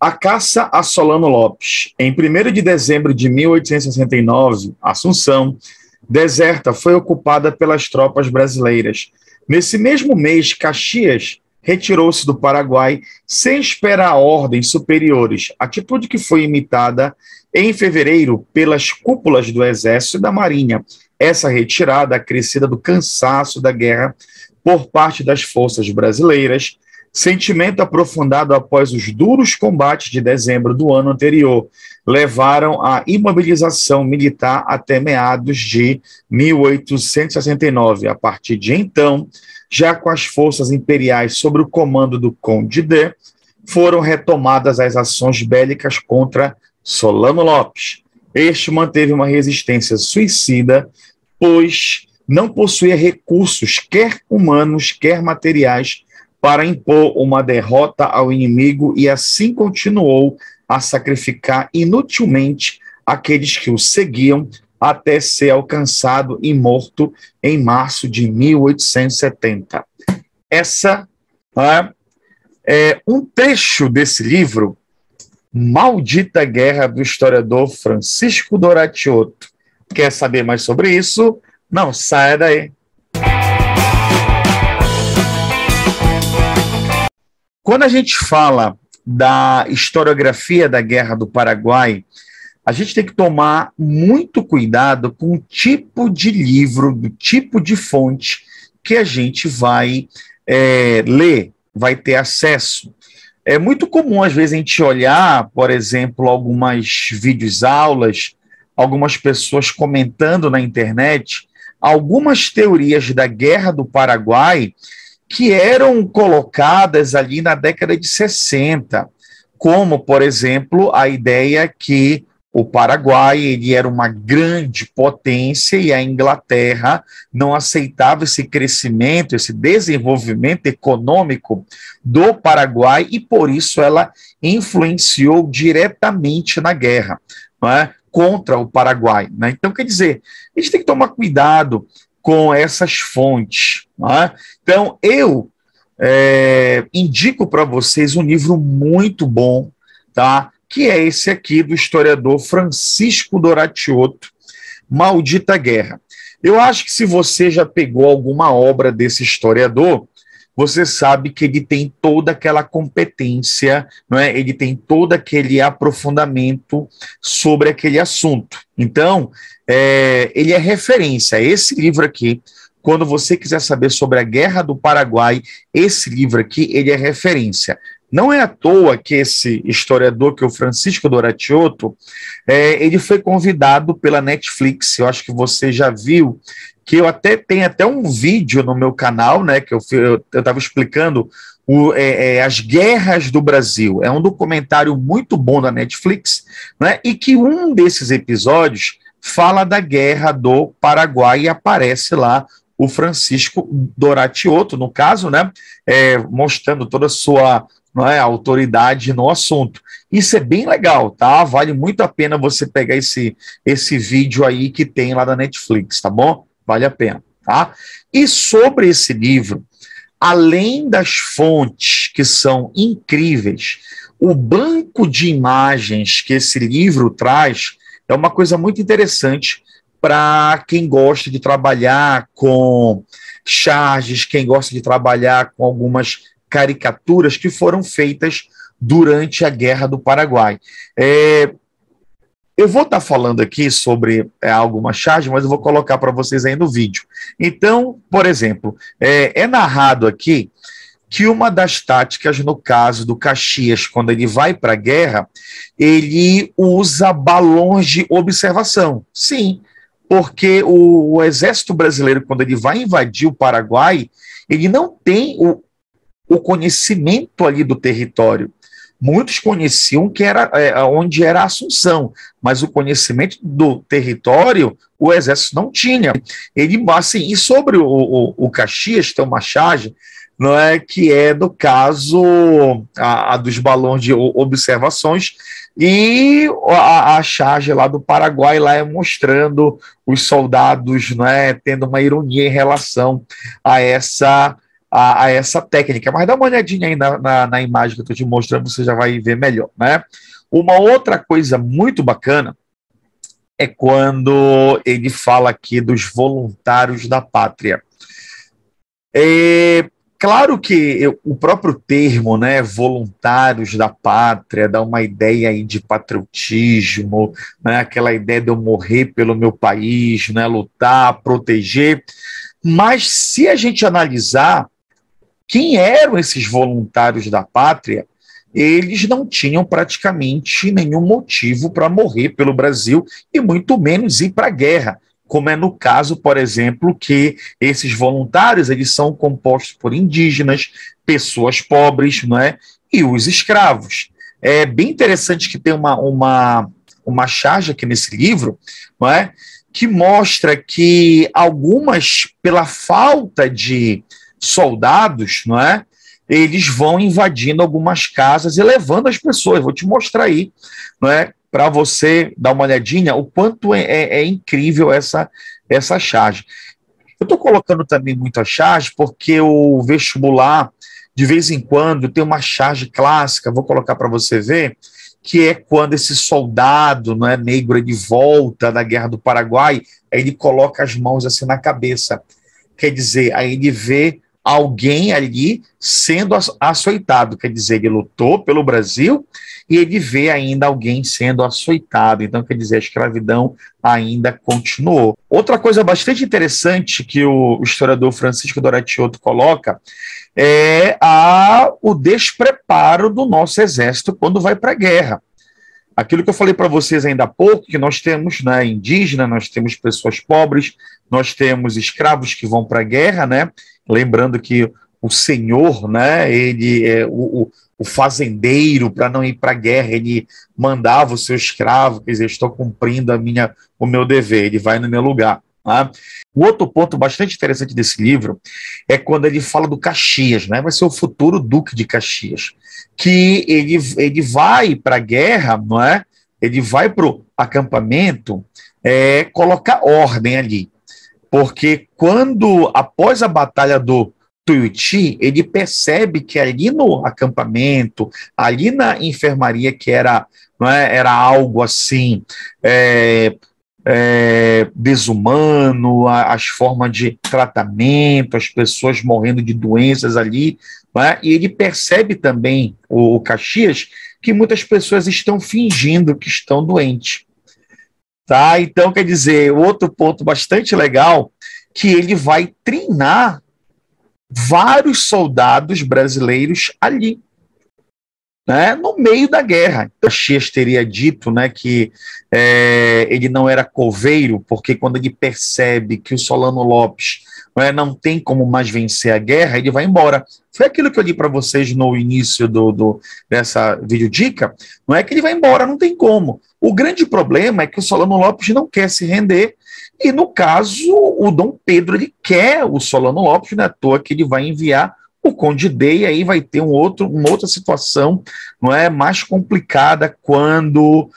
A caça a Solano Lopes. Em 1 de dezembro de 1869, Assunção, deserta, foi ocupada pelas tropas brasileiras. Nesse mesmo mês, Caxias retirou-se do Paraguai sem esperar ordens superiores, atitude que foi imitada em fevereiro pelas cúpulas do Exército e da Marinha. Essa retirada, acrescida do cansaço da guerra por parte das forças brasileiras, sentimento aprofundado após os duros combates de dezembro do ano anterior, levaram à imobilização militar até meados de 1869. A partir de então, já com as forças imperiais sob o comando do Conde de, foram retomadas as ações bélicas contra Solano Lopes. Este manteve uma resistência suicida, pois não possuía recursos, quer humanos, quer materiais, para impor uma derrota ao inimigo e assim continuou a sacrificar inutilmente aqueles que o seguiam até ser alcançado e morto em março de 1870. Essa é, é um trecho desse livro, Maldita Guerra, do historiador Francisco Doratiotto. Quer saber mais sobre isso? Não, saia daí. Quando a gente fala da historiografia da Guerra do Paraguai, a gente tem que tomar muito cuidado com o tipo de livro, do tipo de fonte que a gente vai é, ler, vai ter acesso. É muito comum, às vezes, a gente olhar, por exemplo, algumas vídeos aulas, algumas pessoas comentando na internet algumas teorias da Guerra do Paraguai que eram colocadas ali na década de 60, como, por exemplo, a ideia que o Paraguai ele era uma grande potência e a Inglaterra não aceitava esse crescimento, esse desenvolvimento econômico do Paraguai e por isso ela influenciou diretamente na guerra é? contra o Paraguai. Né? Então, quer dizer, a gente tem que tomar cuidado com essas fontes. É? Então, eu é, indico para vocês um livro muito bom, tá? que é esse aqui do historiador Francisco Doratiotto, Maldita Guerra. Eu acho que se você já pegou alguma obra desse historiador, você sabe que ele tem toda aquela competência, não é? ele tem todo aquele aprofundamento sobre aquele assunto. Então, é, ele é referência. Esse livro aqui, quando você quiser saber sobre a Guerra do Paraguai, esse livro aqui, ele é referência. Não é à toa que esse historiador, que é o Francisco Doratiotto, é, ele foi convidado pela Netflix. Eu acho que você já viu que eu até tenho até um vídeo no meu canal, né? Que eu estava explicando o, é, é, as guerras do Brasil. É um documentário muito bom da Netflix, né? E que um desses episódios fala da guerra do Paraguai e aparece lá o Francisco Doratiotto, no caso, né? É, mostrando toda a sua é, autoridade no assunto. Isso é bem legal, tá? Vale muito a pena você pegar esse, esse vídeo aí que tem lá da Netflix, tá bom? Vale a pena, tá? E sobre esse livro, além das fontes que são incríveis, o banco de imagens que esse livro traz é uma coisa muito interessante para quem gosta de trabalhar com charges, quem gosta de trabalhar com algumas caricaturas que foram feitas durante a Guerra do Paraguai. É, eu vou estar tá falando aqui sobre é, alguma charge, mas eu vou colocar para vocês aí no vídeo. Então, por exemplo, é, é narrado aqui que uma das táticas, no caso do Caxias, quando ele vai para a guerra, ele usa balões de observação. Sim, porque o, o, exército brasileiro, quando ele vai invadir o Paraguai, ele não tem o, o conhecimento ali do território. Muitos conheciam que era é, onde era a Assunção, mas o conhecimento do território o exército não tinha. Ele assim, e sobre o, o, o Caxias tem uma charge, não é que é do caso a, a dos balões de observações e a, a, charge lá do Paraguai lá é mostrando os soldados, não é, tendo uma ironia em relação a essa a, a, essa técnica. Mas dá uma olhadinha aí na, na, na imagem que eu estou te mostrando, você já vai ver melhor. Né? Uma outra coisa muito bacana é quando ele fala aqui dos voluntários da pátria. É, claro que eu, o próprio termo, né, voluntários da pátria, dá uma ideia aí de patriotismo, né, aquela ideia de eu morrer pelo meu país, né, lutar, proteger. Mas se a gente analisar quem eram esses voluntários da pátria, eles não tinham praticamente nenhum motivo para morrer pelo Brasil e muito menos ir para a guerra, como é no caso, por exemplo, que esses voluntários eles são compostos por indígenas, pessoas pobres, não é, e os escravos. É bem interessante que tem uma uma uma charge aqui nesse livro, não é, que mostra que algumas pela falta de soldados, não é, eles vão invadindo algumas casas e levando as pessoas. Vou te mostrar aí, não é? Para você dar uma olhadinha, o quanto é, é, é incrível essa, essa charge. Eu estou colocando também muito a charge porque o vestibular, de vez em quando, tem uma charge clássica, vou colocar para você ver, que é quando esse soldado não é negro ele volta da guerra do Paraguai, aí ele coloca as mãos assim na cabeça. Quer dizer, aí ele vê alguém ali sendo açoitado, quer dizer, ele lutou pelo Brasil e ele vê ainda alguém sendo açoitado, então quer dizer, a escravidão ainda continuou. Outra coisa bastante interessante que o historiador Francisco Doratioto coloca é a, o despreparo do nosso exército quando vai para a guerra. Aquilo que eu falei para vocês ainda há pouco, que nós temos né, indígena, nós temos pessoas pobres, nós temos escravos que vão para a guerra, né? Lembrando que o senhor, né, ele é o, o fazendeiro para não ir para a guerra, ele mandava o seu escravo, quer dizer, estou cumprindo a minha, o meu dever, ele vai no meu lugar. Tá? O outro ponto bastante interessante desse livro é quando ele fala do Caxias, né? Vai ser o futuro Duque de Caxias, que ele, ele vai para a guerra, não é? Ele vai para o acampamento é, colocar ordem ali. Porque quando, após a batalha do Tuiuti, ele percebe que ali no acampamento, ali na enfermaria, que era, é, era algo assim, é, é, desumano, as formas de tratamento, as pessoas morrendo de doenças ali, é? e ele percebe também, o, o Caxias, que muitas pessoas estão fingindo que estão doentes. Tá? Então, quer dizer, outro ponto bastante legal, que ele vai treinar vários soldados brasileiros ali, né, no meio da guerra. Caxias teria dito né, que é, ele não era coveiro, porque quando ele percebe que o Solano Lopes não, é, não tem como mais vencer a guerra, ele vai embora. Foi aquilo que eu li para vocês no início do, do, dessa videodica, não é que ele vai embora, não tem como. O grande problema é que o Solano Lopes não quer se render, e no caso, o Dom Pedro ele quer o Solano Lopes, não é à toa que ele vai enviar o Conde D, e aí vai ter um outro, uma outra situação não é mais complicada quando,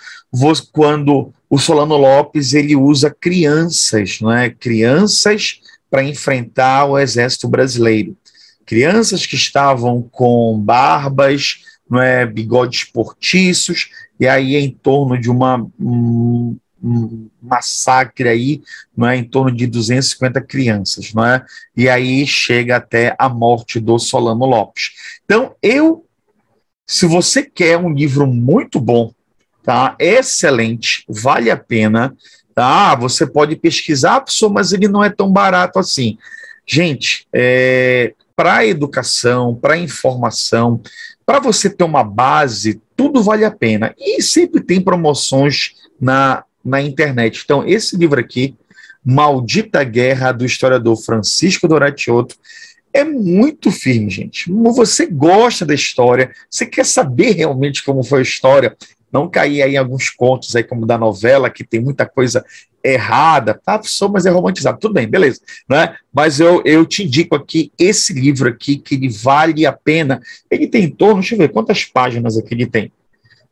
quando o Solano Lopes ele usa crianças, não é? crianças para enfrentar o exército brasileiro. Crianças que estavam com barbas, não é, bigodes portiços, e aí em torno de uma, um, massacre aí, não é, em torno de 250 crianças, não é? E aí chega até a morte do Solano Lopes. Então, eu, se você quer um livro muito bom, tá? Excelente, vale a pena, tá? Você pode pesquisar, mas ele não é tão barato assim. Gente, é, para educação, para informação, para você ter uma base, tudo vale a pena. E sempre tem promoções na, na internet. Então, esse livro aqui, Maldita Guerra, do historiador Francisco Doratioto, é muito firme, gente. Você gosta da história, você quer saber realmente como foi a história, não cair aí em alguns contos aí como da novela, que tem muita coisa errada, tá, só mas é romantizado, tudo bem, beleza, né? Mas eu, eu te indico aqui esse livro aqui, que ele vale a pena, ele tem em torno, deixa eu ver quantas páginas aqui ele tem,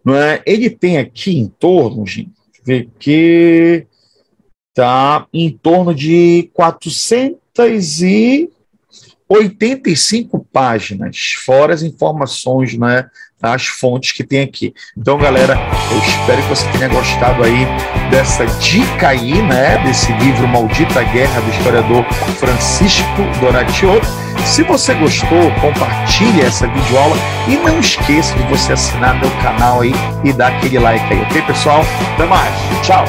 não é? Ele tem aqui em torno, gente, ver que tá em torno de 400 e 85 páginas, fora as informações, né, as fontes que tem aqui. Então, galera, eu espero que você tenha gostado aí dessa dica aí, né, desse livro Maldita Guerra do historiador Francisco Doratioto. Se você gostou, compartilhe essa videoaula e não esqueça de você assinar meu canal aí e dar aquele like aí, ok, pessoal? Até mais. Tchau.